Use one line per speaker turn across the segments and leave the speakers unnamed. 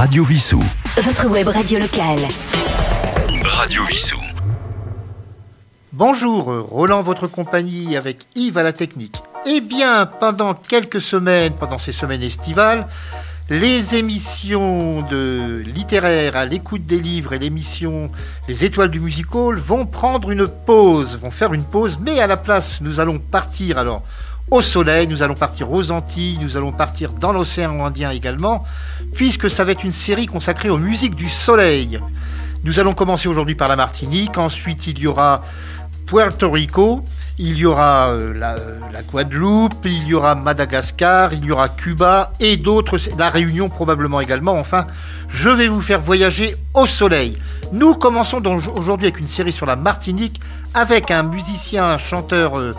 Radio Vissou.
Votre web radio locale.
Radio Vissou.
Bonjour, Roland, votre compagnie avec Yves à la technique. Eh bien, pendant quelques semaines, pendant ces semaines estivales, les émissions de littéraires à l'écoute des livres et l'émission Les Étoiles du Music Hall vont prendre une pause, vont faire une pause, mais à la place, nous allons partir alors au soleil, nous allons partir aux Antilles, nous allons partir dans l'océan Indien également, puisque ça va être une série consacrée aux musiques du soleil. Nous allons commencer aujourd'hui par la Martinique, ensuite il y aura Puerto Rico, il y aura euh, la, la, Guadeloupe, il y aura Madagascar, il y aura Cuba et d'autres, la Réunion probablement également. Enfin, je vais vous faire voyager au soleil. Nous commençons donc aujourd'hui avec une série sur la Martinique avec un musicien, un chanteur. Euh,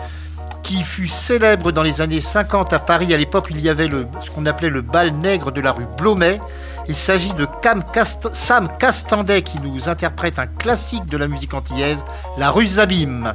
qui fut célèbre dans les années 50 à Paris, à l'époque il y avait ce qu'on appelait le bal nègre de la rue Blomet. Il s'agit de Sam Castandet qui nous interprète un classique de la musique antillaise, La rue Zabim.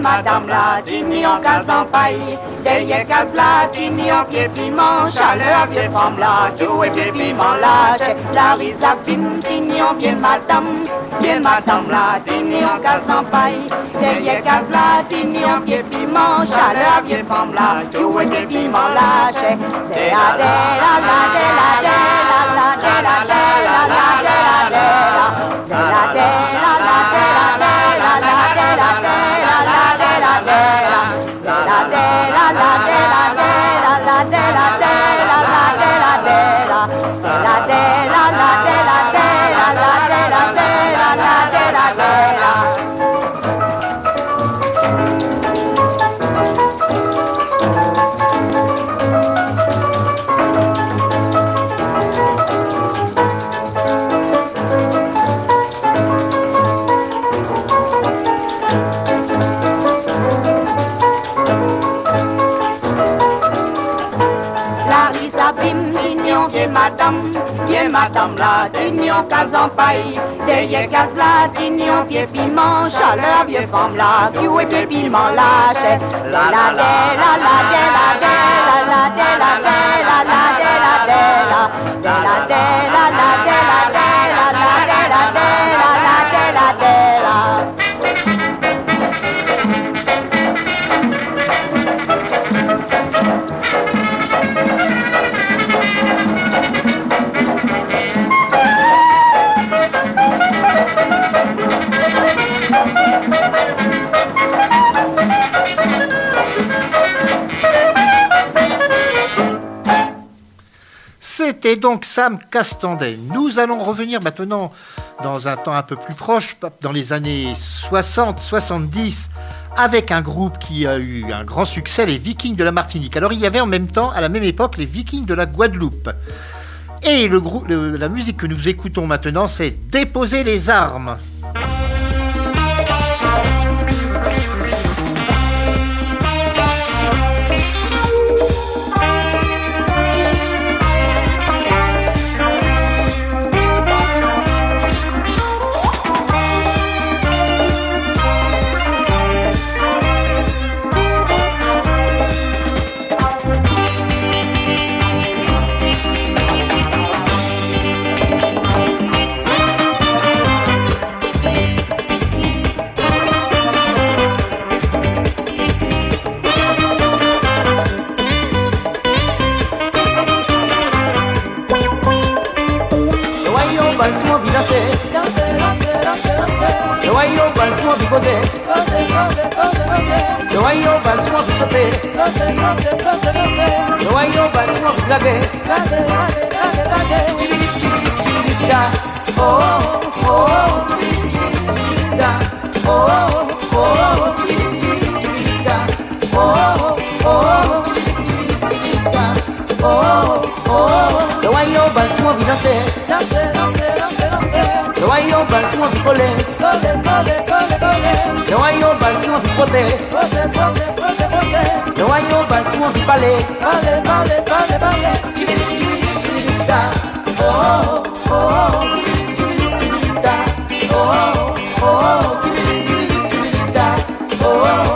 Madame la dîner en case en paille. Derrière la dîner en pied piment. Chaleur pied femme la, tout et pied piment lâche. La fine dîner en pied madame. Pied madame dîner en case en la dîner en pied piment. Chaleur pied femme la, tout pied piment lâche. C'est la la la la la la la la la la dignon case en paille, derrière case la dignon pied piment, chaleur vieux femme la, qui est pied piment lâche. La la la la la la la la la la la la
C'était donc Sam Castandet. Nous allons revenir maintenant dans un temps un peu plus proche, dans les années 60-70, avec un groupe qui a eu un grand succès, les Vikings de la Martinique. Alors il y avait en même temps, à la même époque, les Vikings de la Guadeloupe. Et la musique que nous écoutons maintenant, c'est Déposer les armes.
sote,
sote. No hay yo bachino flague,
flague, flague, flague, flague.
Chiri, oh, oh, chiri, oh, oh, chiri, oh, oh, chiri, oh, oh. No hay yo bachino vinase, dance,
dance, dance, dance. No
hay yo bachino picole, cole, cole,
cole, cole. No hay
yo bachino picote, fote, fote, fote.
No one you but
you want to ballet. pale, pale,
pale, pale. Give give
give. Oh, oh, oh. Give give give. Oh, oh, oh. Give
give give. Oh, oh.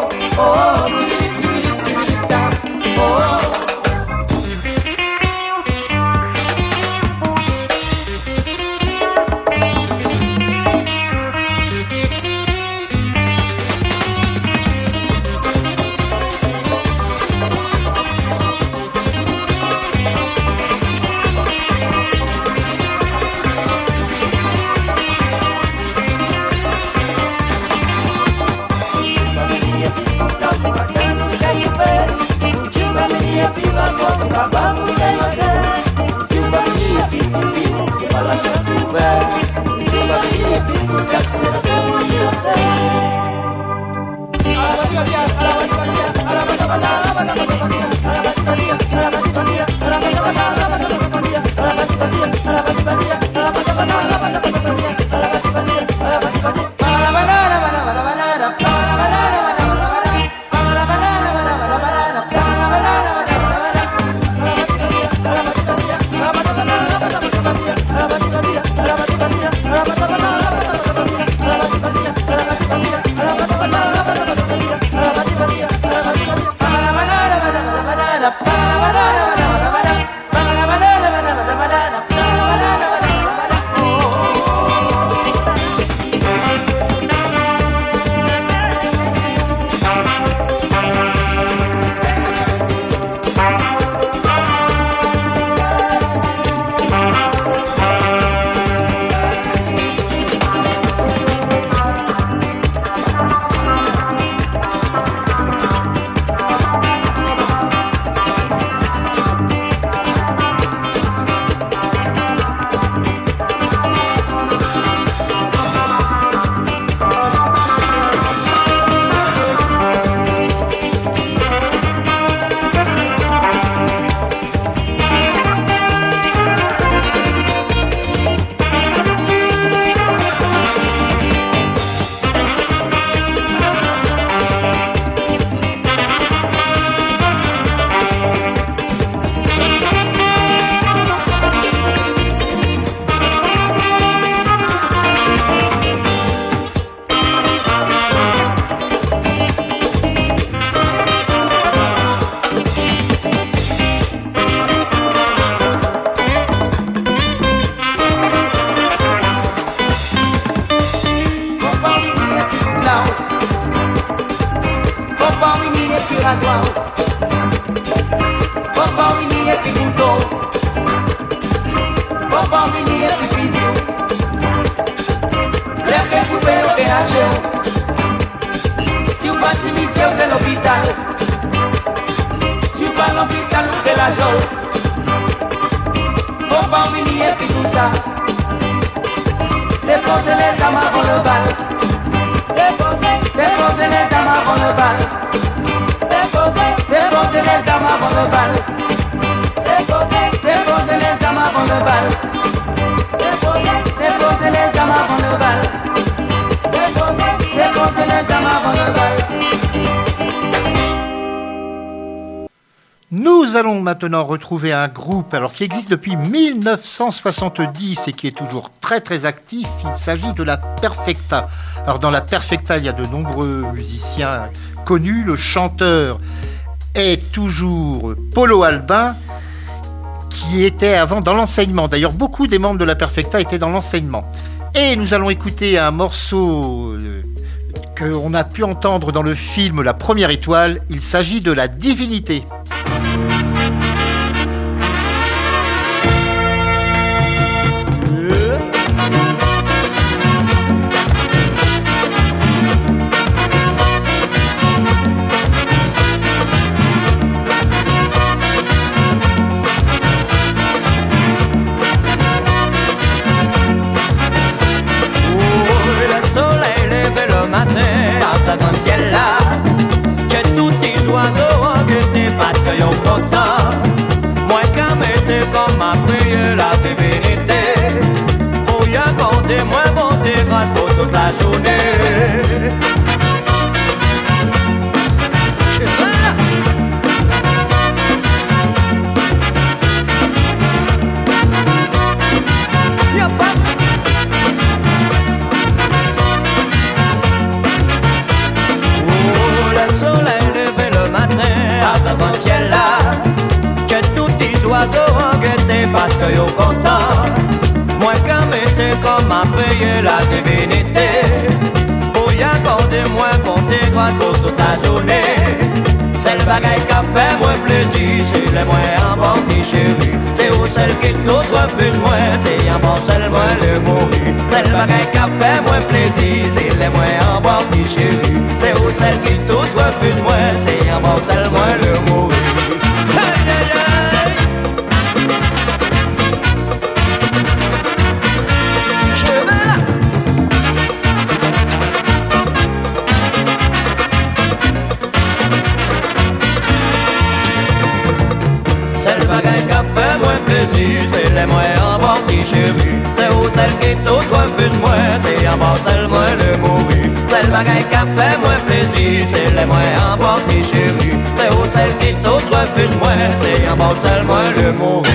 Un groupe alors qui existe depuis 1970 et qui est toujours très très actif. Il s'agit de la Perfecta. Alors dans la Perfecta, il y a de nombreux musiciens connus. Le chanteur est toujours Polo Albin qui était avant dans l'enseignement. D'ailleurs, beaucoup des membres de la Perfecta étaient dans l'enseignement. Et nous allons écouter un morceau euh, qu'on a pu entendre dans le film La Première Étoile. Il s'agit de la. Divinité,
c'est le moins en bon chéri. C'est où celle qui tout refuse moins, c'est en bon seul moins le mourir. C'est le bagaille qui a fait moins plaisir, c'est le moins en bon chéri. C'est où celle qui tout refuse moins, c'est en bon seul moins le mourir. C'est où celle qui tout refuse moins C'est en bas celle moins le mourir. C'est le bagaille qui fait moins plaisir C'est les moins en bas C'est où celle qui tout refuse moins C'est en bas celle moins le mourir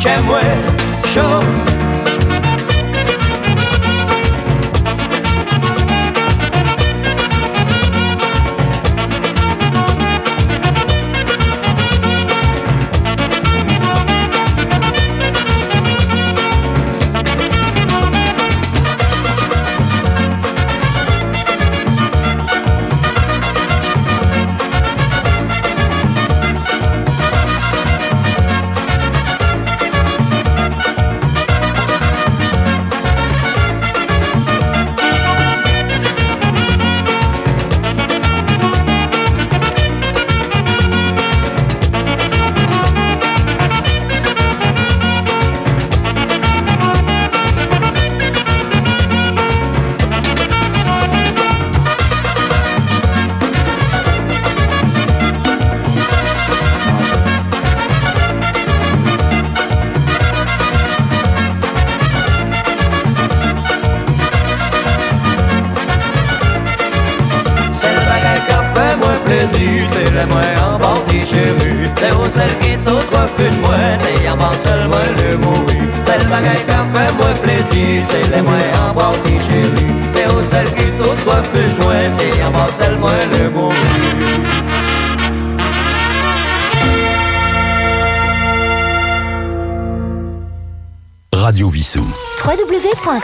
J'aimerais show?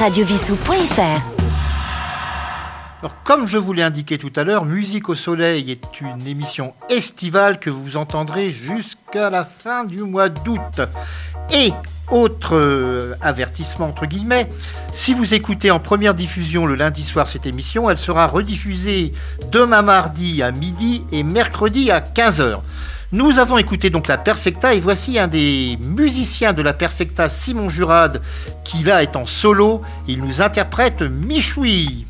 www.radiovissou.fr
Alors, comme je vous l'ai indiqué tout à l'heure, Musique au Soleil est une émission estivale que vous entendrez jusqu'à la fin du mois d'août. Et, autre euh, avertissement entre guillemets, si vous écoutez en première diffusion le lundi soir cette émission, elle sera rediffusée demain mardi à midi et mercredi à 15h. Nous avons écouté donc la Perfecta et voici un des musiciens de la Perfecta, Simon Jurade, qui là est en solo. Il nous interprète Michoui.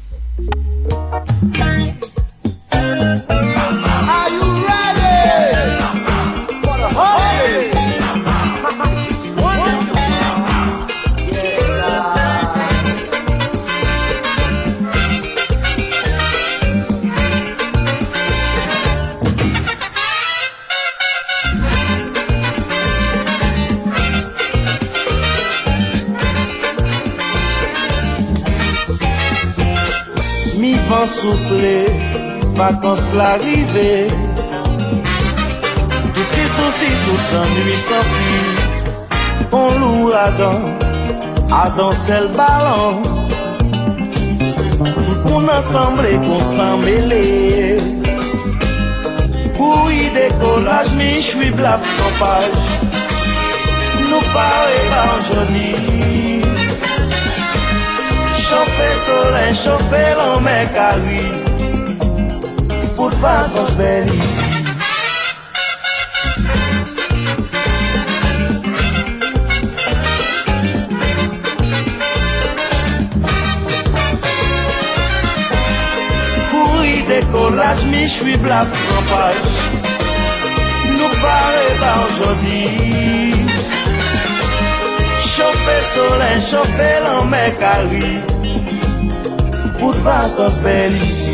Vacances l'arrivée. Tout est souci, tout ennui s'enfuit. On l'ouragan, à danser le ballon. Tout mon ensemble et qu'on mêlé. Oui, décollage, mi suis blaf campage. Nous parler par joli. Chauffer soleil, chauffer l'homme carré Pour vacances belles ici Pour y décollage, mi suis blaf campage Nous parler par aujourd'hui Chauffer soleil, chauffer l'homme carré Pour vacances belles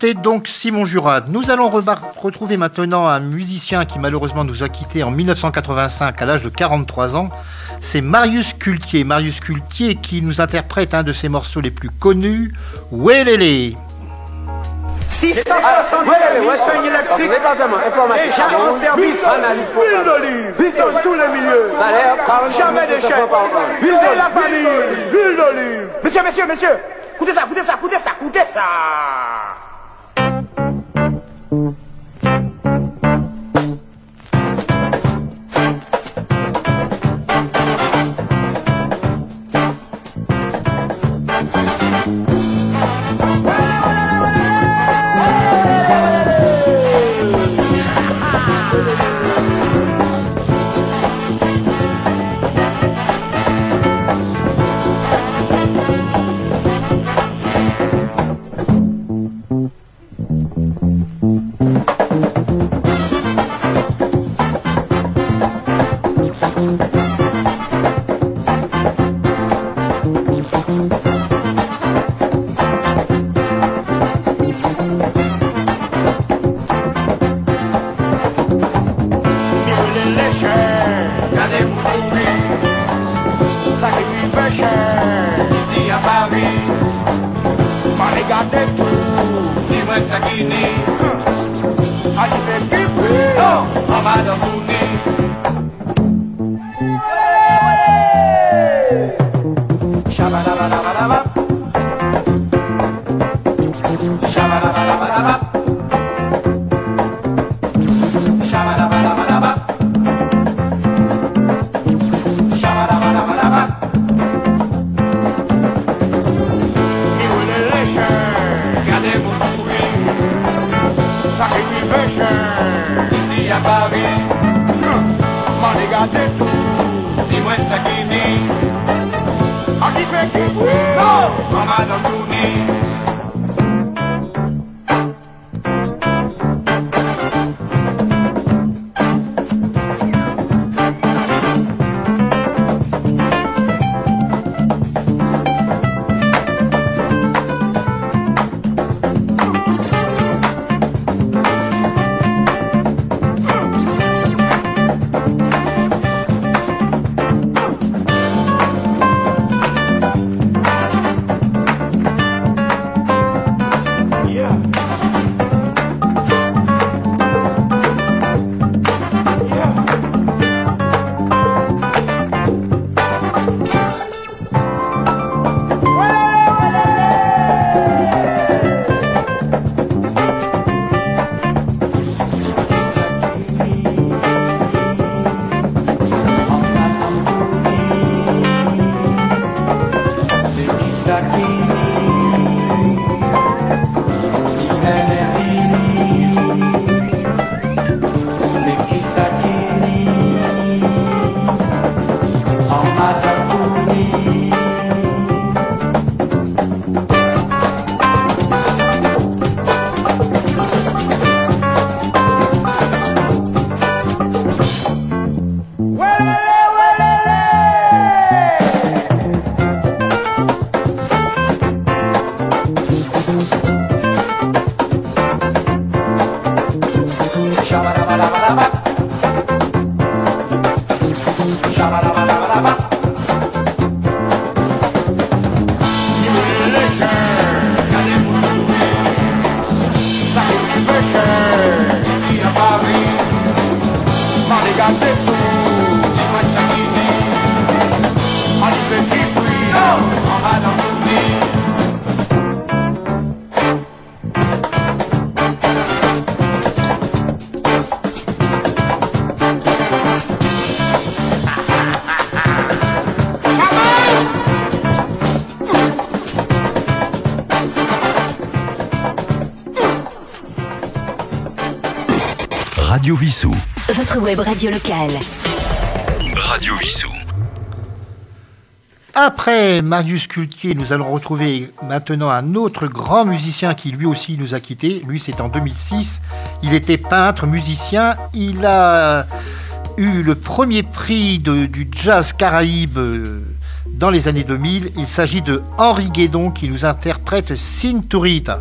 C'était donc Simon Jurad. Nous allons retrouver maintenant un musicien qui malheureusement nous a quittés en 1985 à l'âge de 43 ans. C'est Marius Cultier. Marius Cultier qui nous interprète un de ses morceaux les plus connus, Welele.
660 ouais, soigne électrique. Déjà en service. Analyse Huile d'olive. Dans tous les milieux. Salaire, Jamais d'échec. Huile de la famille. Huile d'olive. Monsieur, monsieur, monsieur. Écoutez ça, écoutez ça, écoutez ça, écoutez ça. Ici
web radio locale.
Radio Vissou.
Après Marius Cultier, nous allons retrouver maintenant un autre grand musicien qui lui aussi nous a quittés. Lui, c'est en 2006. Il était peintre, musicien. Il a eu le premier prix du jazz caraïbe euh, dans les années 2000. Il s'agit de Henri Guédon qui nous interprète Cinturita.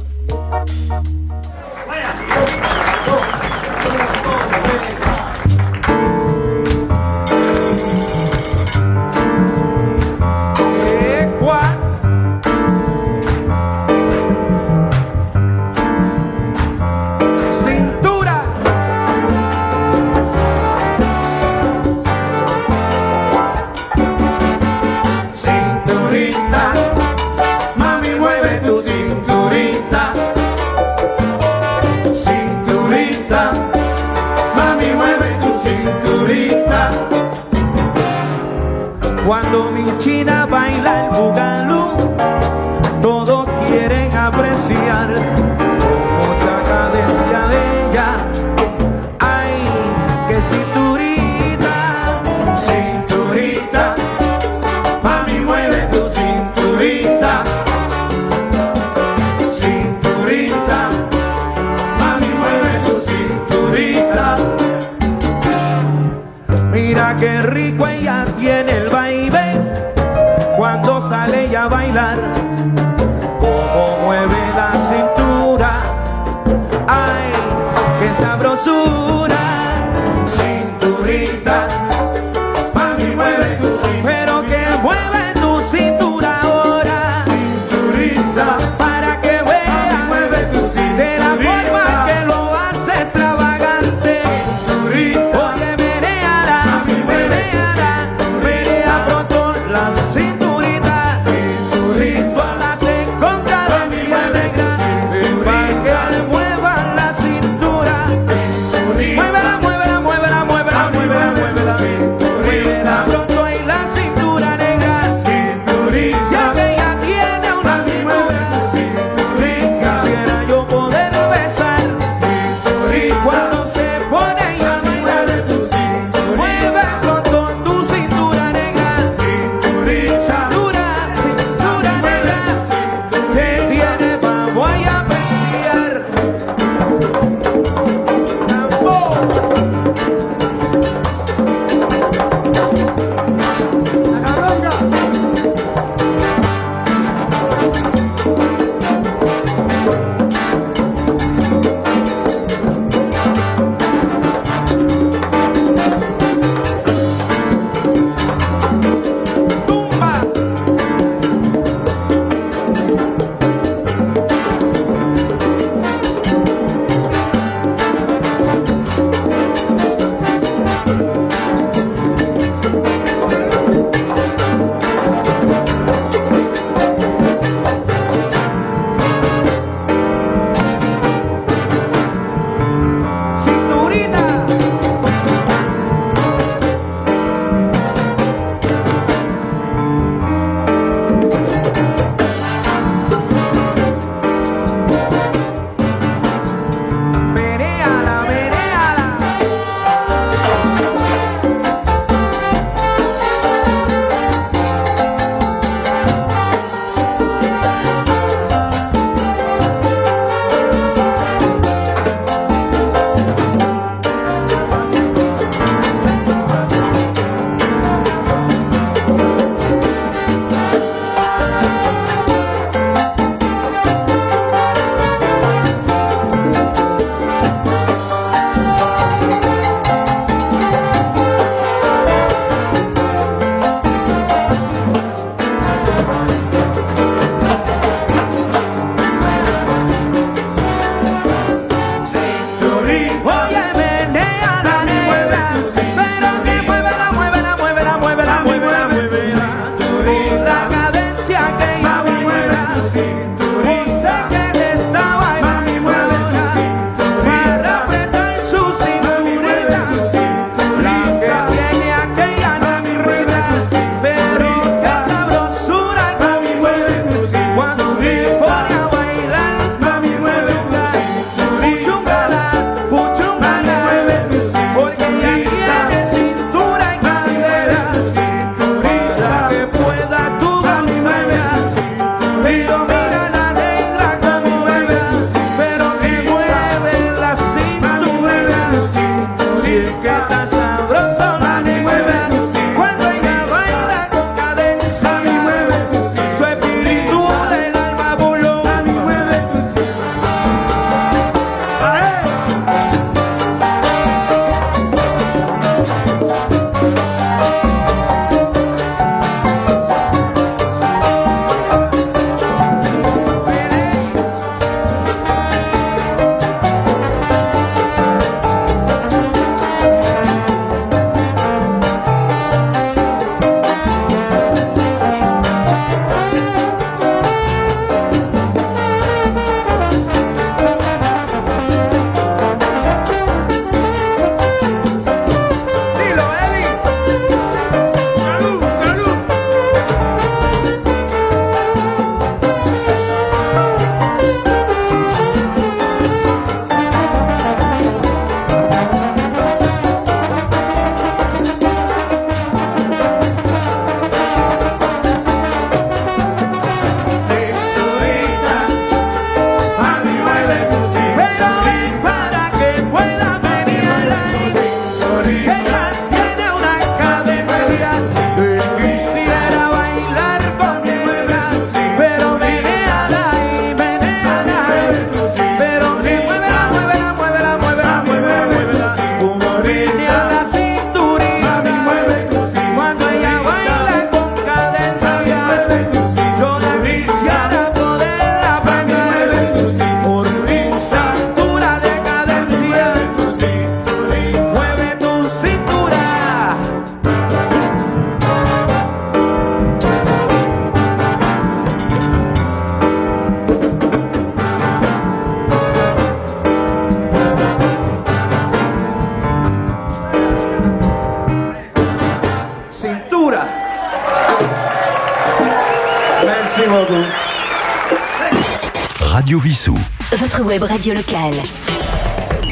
radio
locale.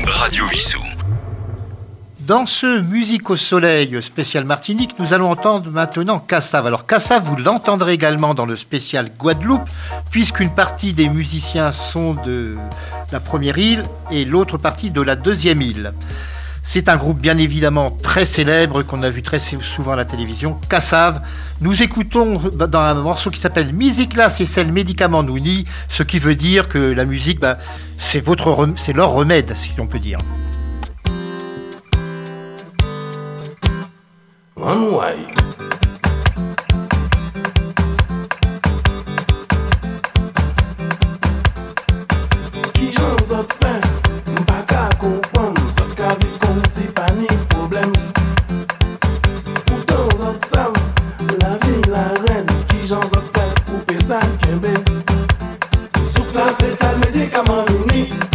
Radio Vissou.
Dans ce Musique au Soleil spécial Martinique, nous allons entendre maintenant Cassav. Alors Cassave, vous l'entendrez également dans le spécial Guadeloupe, puisqu'une partie des musiciens sont de la première île et l'autre partie de la deuxième île. C'est un groupe bien évidemment très célèbre qu'on a vu très souvent à la télévision, Kassav. Nous écoutons bah, dans un morceau qui s'appelle Musique là, c'est celle médicament nous ce qui veut dire que la musique, bah, c'est votre, c'est leur remède, si on peut dire.
One way. C'est pas ni problème. Pourtant, on s'en fout de la vie, la reine. Qui j'en sort de faire, coupé ça. Sous place, c'est ça, le.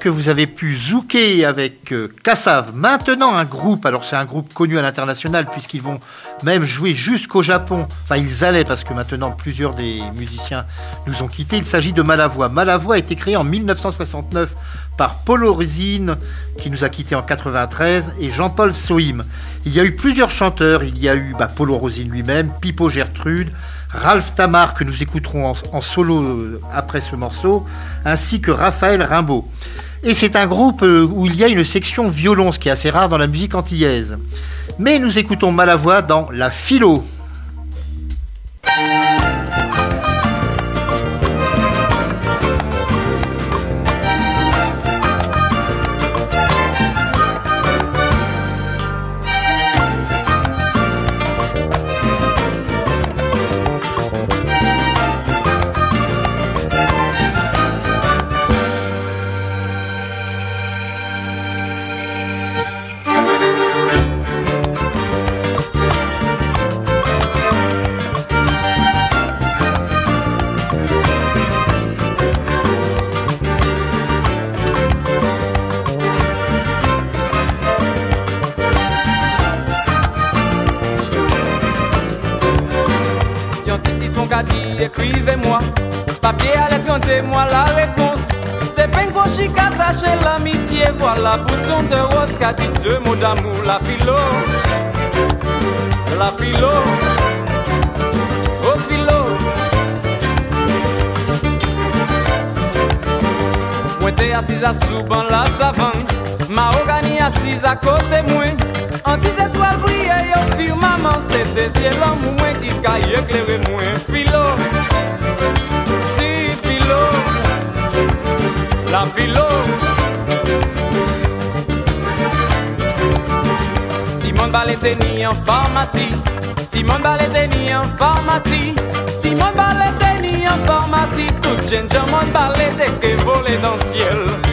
Que vous avez pu zouker avec euh, Kassav. Maintenant, un groupe, alors c'est un groupe connu à l'international puisqu'ils vont même jouer jusqu'au Japon. Enfin, ils allaient parce que maintenant plusieurs des musiciens nous ont quittés. Il s'agit de Malavoie. Malavoie a été créé en 1969 par Polo Résine, qui nous a quittés en 93, et Jean-Paul Sohim. Il y a eu plusieurs chanteurs. Il y a eu bah, Polo Rosine lui-même, Pipo Gertrude, Ralph Tamar, que nous écouterons en, en solo euh, après ce morceau, ainsi que Raphaël Rimbaud. Et c'est un groupe euh, où il y a une section violon, ce qui est assez rare dans la musique antillaise. Mais nous écoutons Malavoie dans La Philo.
Était ni en pharmacie. Simon Ballet était ni en pharmacie. Simon Ballet était ni en pharmacie. Tout jeune Simon Ballet était que volé dans le ciel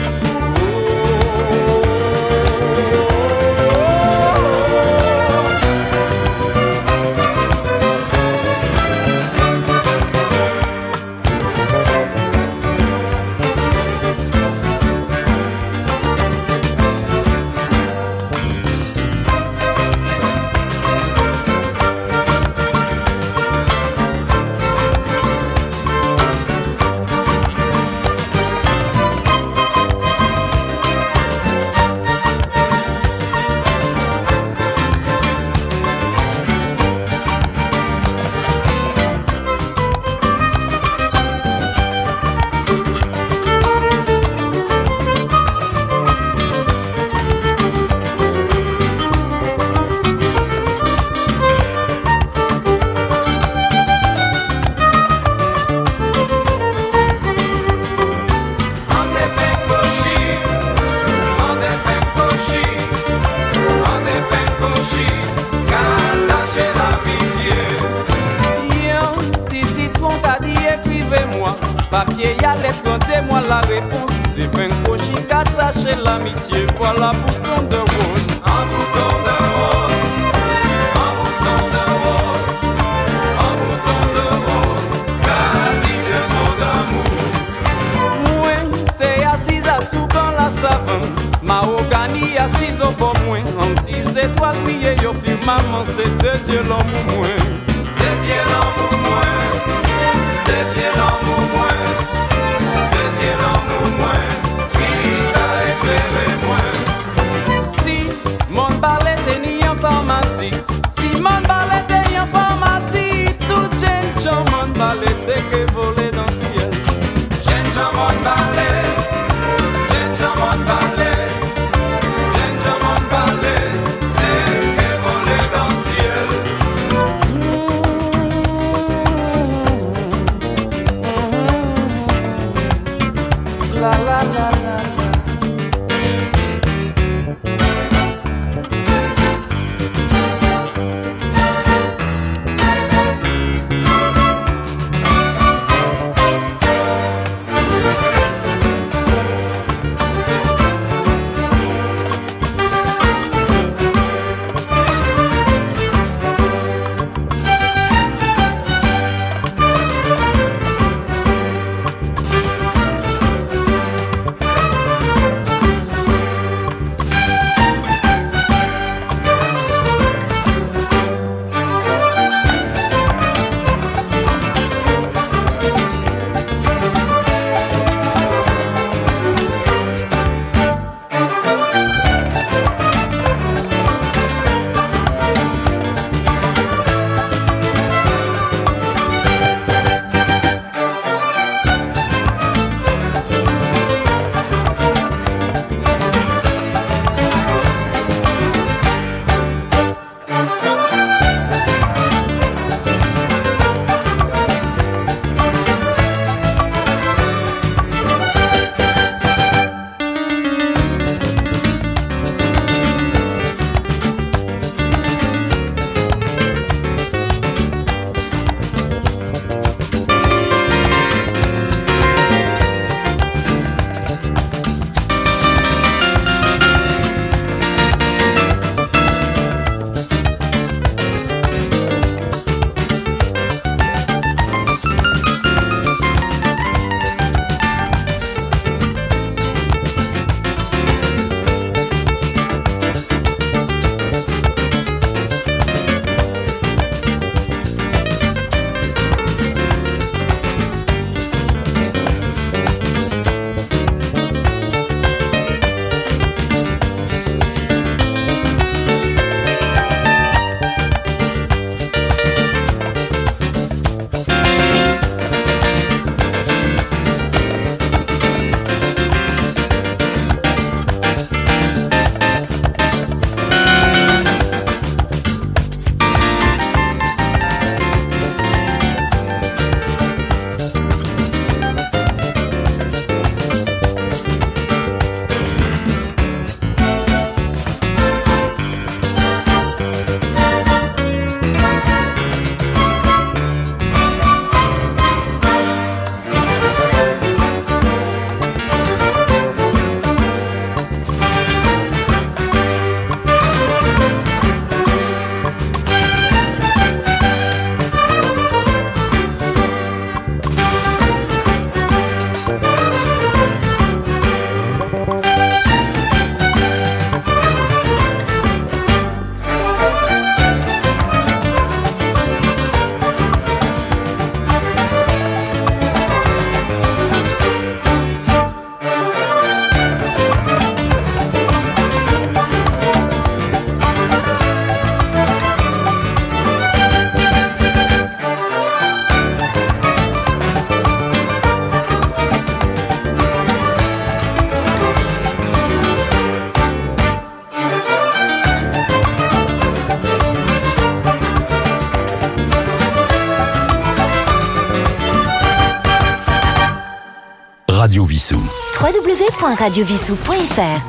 www.radiovissou.fr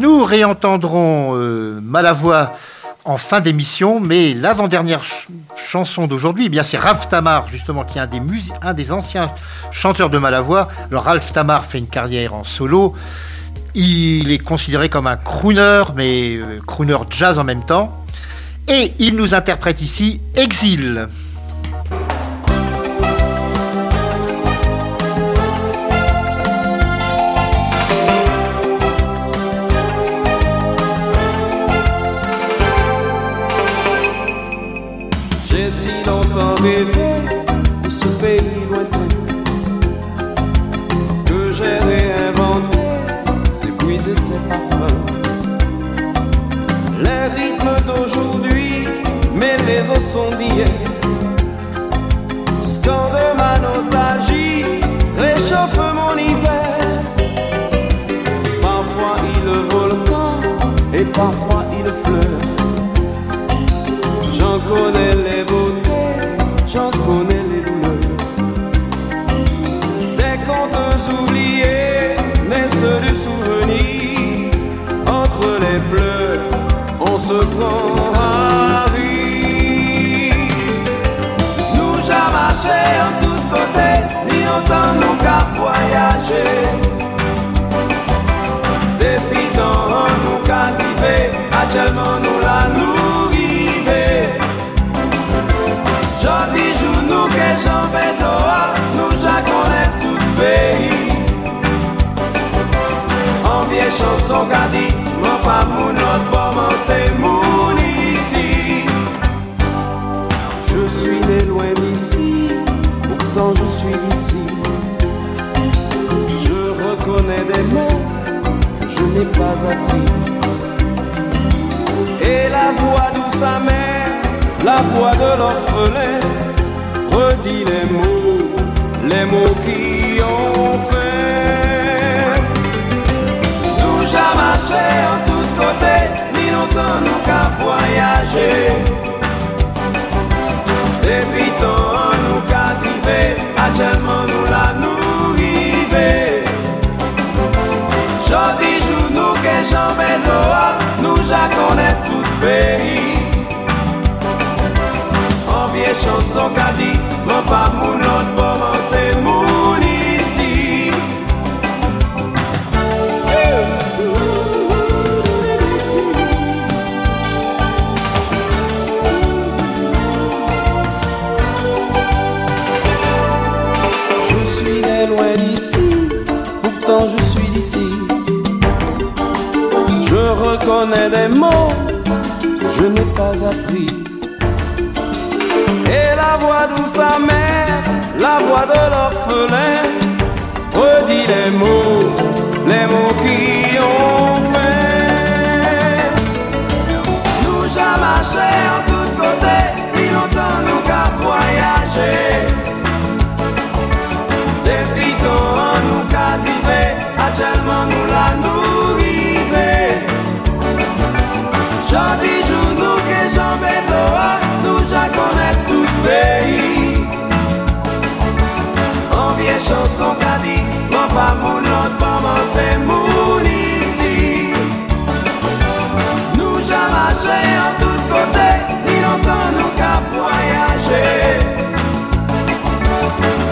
Nous réentendrons euh, Malavoie en fin d'émission, mais l'avant-dernière ch- chanson d'aujourd'hui, eh c'est Ralph Tamar, justement, qui est un des, musi- un des anciens chanteurs de Malavoie. Alors Ralph Tamar fait une carrière en solo. Il est considéré comme un crooner, mais euh, crooner jazz en même temps. Et il nous interprète ici Exil.
Si longtemps rêvé de ce pays lointain que j'ai réinventé ses bruits et ses parfums. Les rythmes d'aujourd'hui mêlés aux sons d'hier scandent ma nostalgie, réchauffe mon hiver. Parfois il volcan et parfois il fleur. J'en connais les beautés, j'en connais les douleurs. Des contes oubliés, mais ceux du souvenir. Entre les pleurs, on se prend à rire. Nous j'ai marché en tous côtés, ni longtemps nous qu'à voyager. Chanson qu'a dit, mon pas mon autre bon, c'est mon ici. Je suis né loin d'ici, pourtant je suis d'ici. Je reconnais des mots je n'ai pas appris. Et la voix douce amère, la voix de l'orphelin, redit les mots, les mots qui ont fait. Nous jamais marché en tous côtés, ni longtemps nous qu'à voyager. Depuis tant nous qu'à driver, actuellement nous la nous river. Jodi jour nous que jamais dehors, nous ja connaît tout pays. En vieille chanson qu'a dit, mon pas mon autre Je reconnais des mots que je n'ai pas appris. Et la voix douce amère, la voix de l'orphelin, redit les mots, les mots qui ont fait. Nous jamais en tous côtés, ni longtemps nous qu'à voyager. Ja connaît tout pays. En vieille chanson qu'a dit, mon pas mon autre maman c'est mon ici. Nous ja marché en tous côtés, ni longtemps nous qu'à voyager.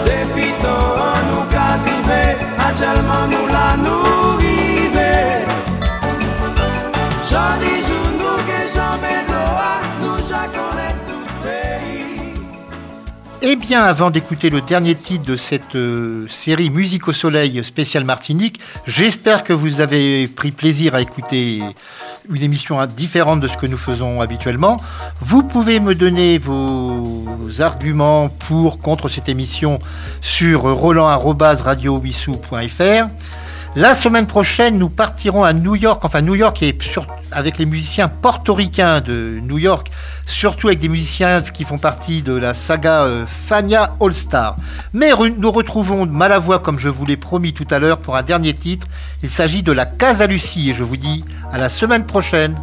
Depuis tant nous qu'à driver, actuellement nous
Eh bien, avant d'écouter le dernier titre de cette euh, série Musique au Soleil spéciale Martinique, j'espère que vous avez pris plaisir à écouter une émission différente de ce que nous faisons habituellement. Vous pouvez me donner vos arguments pour, contre cette émission sur roland.radiowissou.fr. La semaine prochaine, nous partirons à New York, enfin New York sur- avec les musiciens portoricains de New York, surtout avec des musiciens qui font partie de la saga euh, Fania All Star. Mais nous retrouvons Malavoie comme je vous l'ai promis tout à l'heure pour un dernier titre. Il s'agit de la Casa Lucie et je vous dis à la semaine prochaine.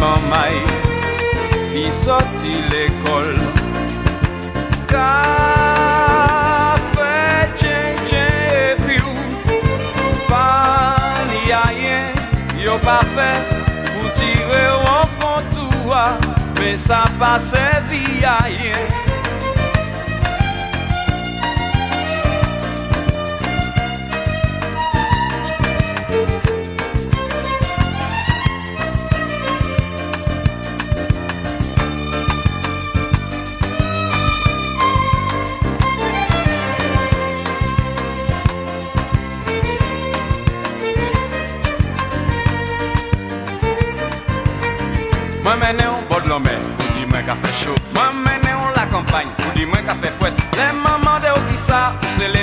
Simon May Ki soti l'ekol Ka fe chen chen pi ou Pa li a yen Yo pa fe Pou tire ou an fon tou a Men sa pa se vi a yen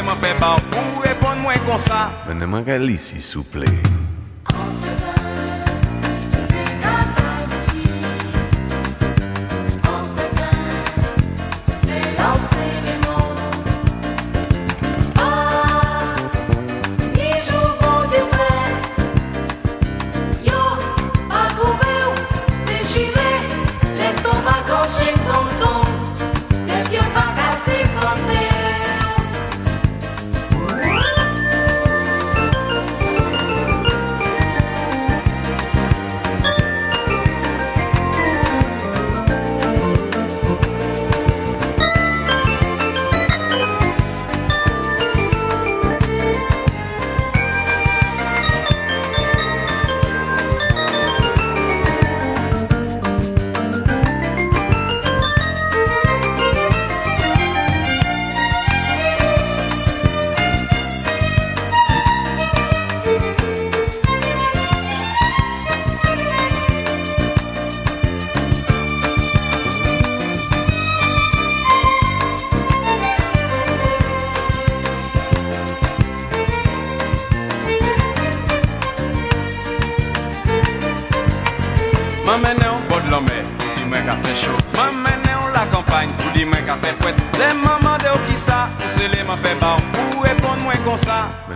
mwen pe ba ou Ou repon mwen kon sa.
Mwen
ne man ka lisi souple.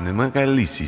Sa
Mene mwen ka lisi